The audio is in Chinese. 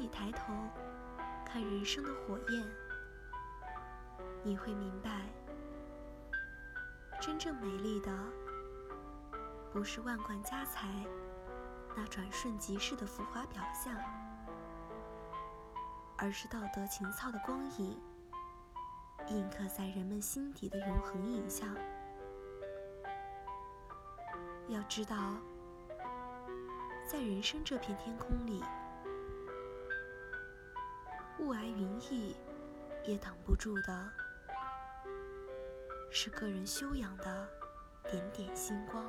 你抬头看人生的火焰，你会明白，真正美丽的不是万贯家财那转瞬即逝的浮华表象，而是道德情操的光影，印刻在人们心底的永恒影像。要知道，在人生这片天空里。雾霭云翳，也挡不住的是个人修养的点点星光。